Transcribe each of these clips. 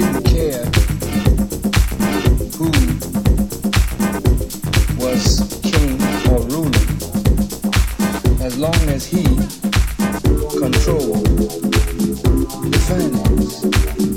didn't care who was king or ruler as long as he controlled the finance.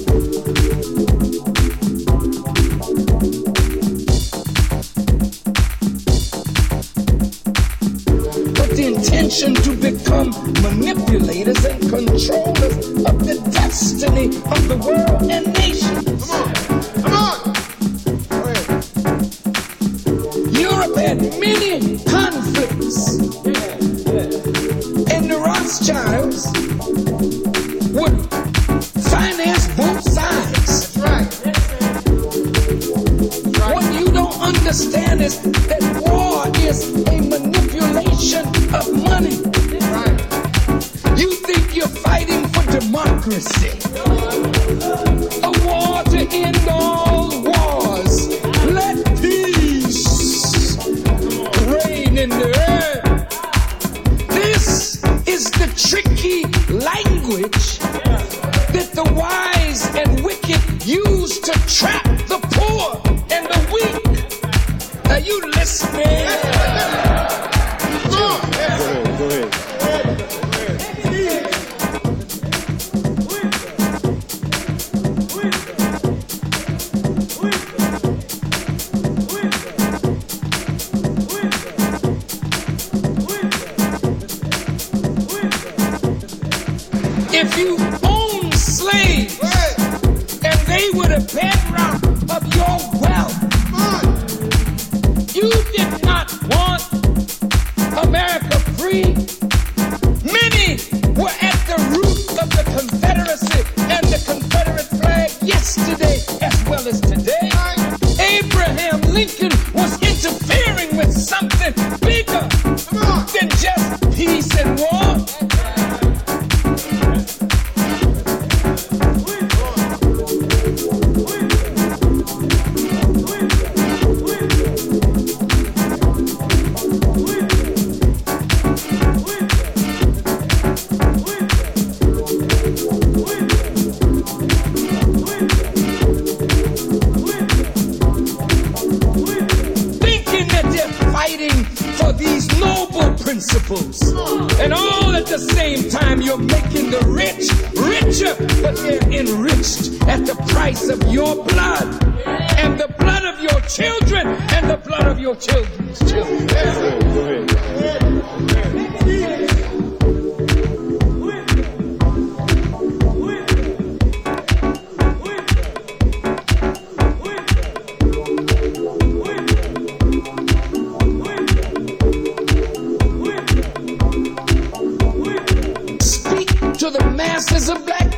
To the masses of black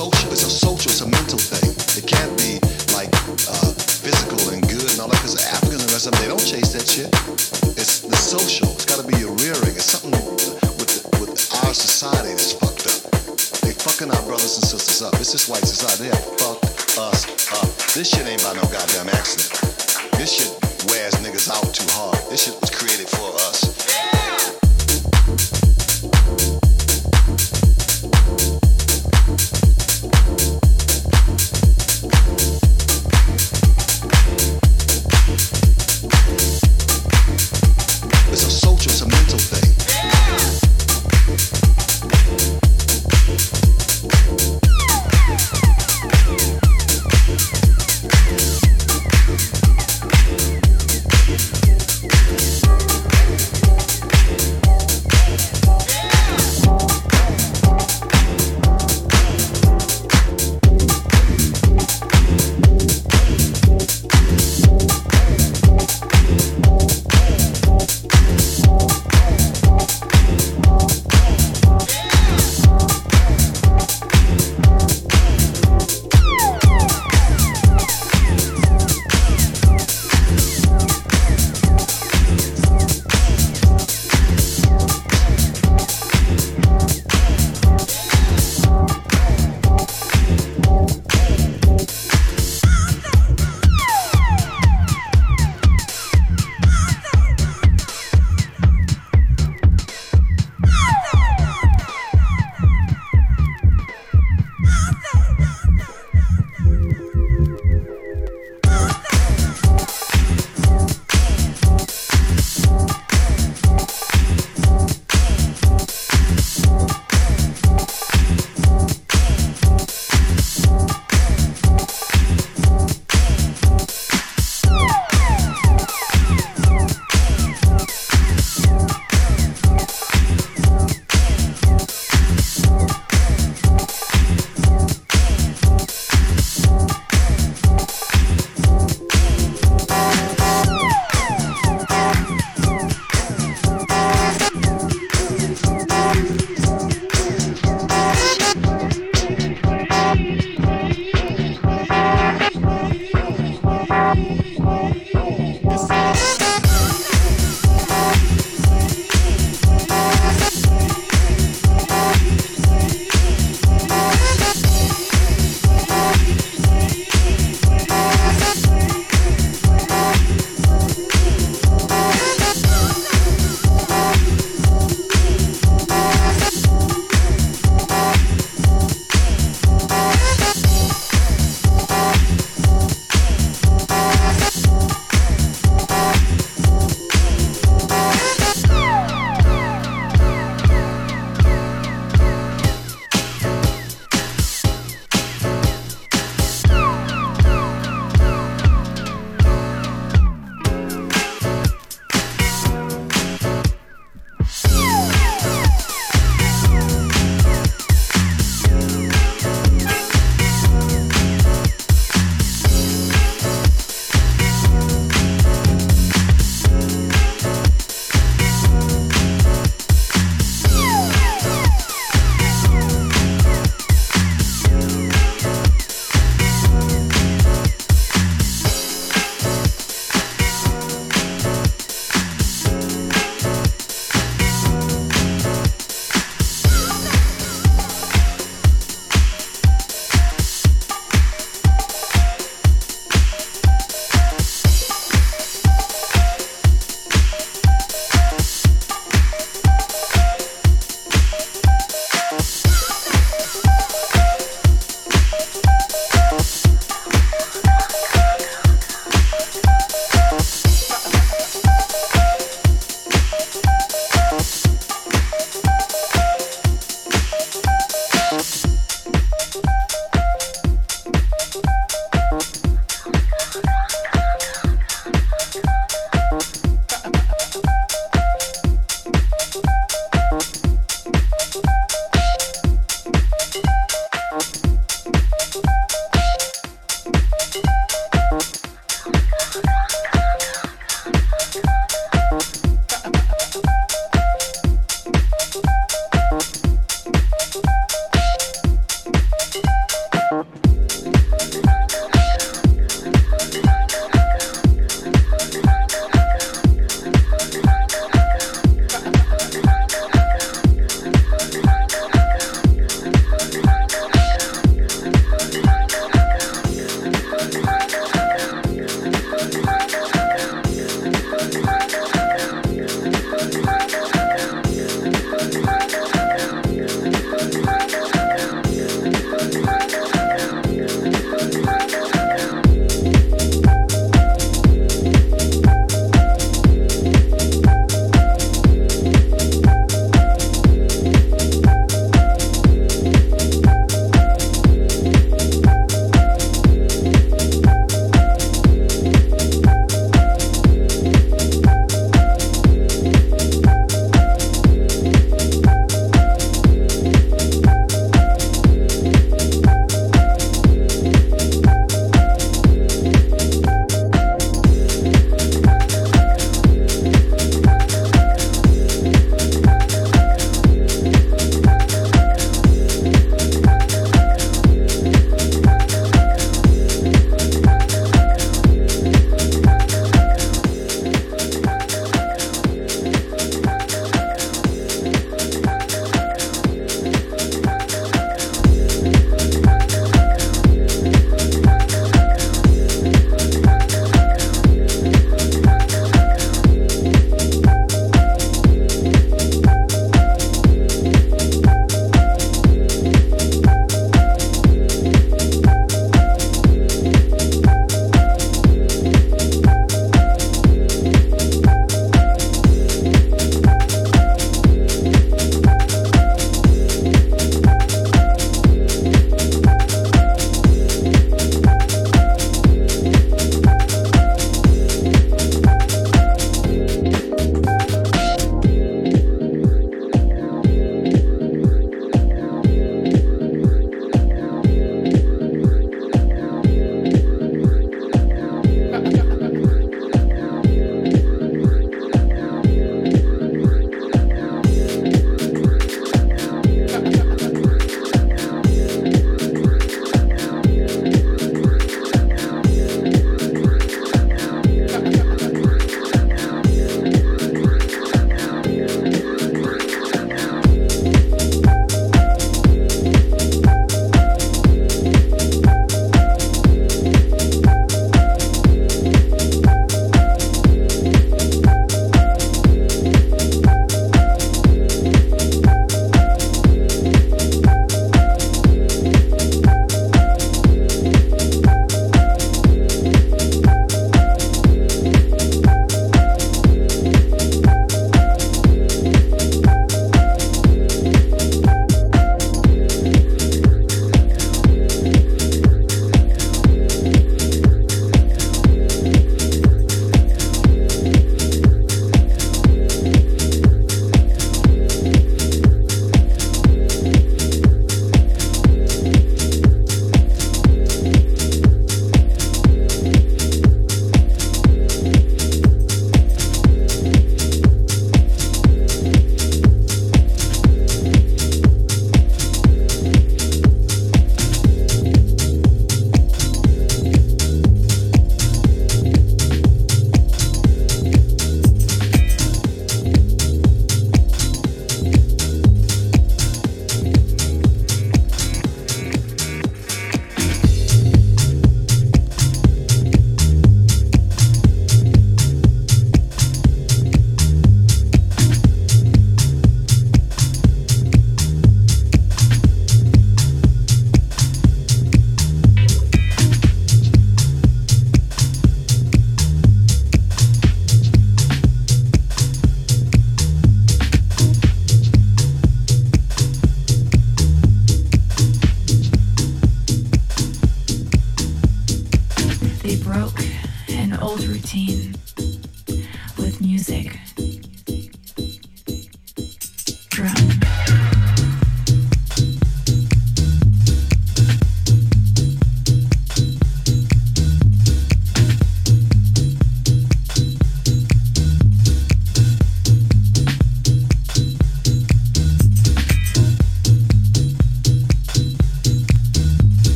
social, it's a social. It's a mental thing. It can't be like uh, physical and good and all that. Because Africans and rest of them, they don't chase that shit. It's the social. It's got to be your rearing. It's something with with our society that's fucked up. They fucking our brothers and sisters up. It's this white society. They have fucked us up. This shit ain't by no goddamn accident. This shit wears niggas out too hard. This shit was created for us.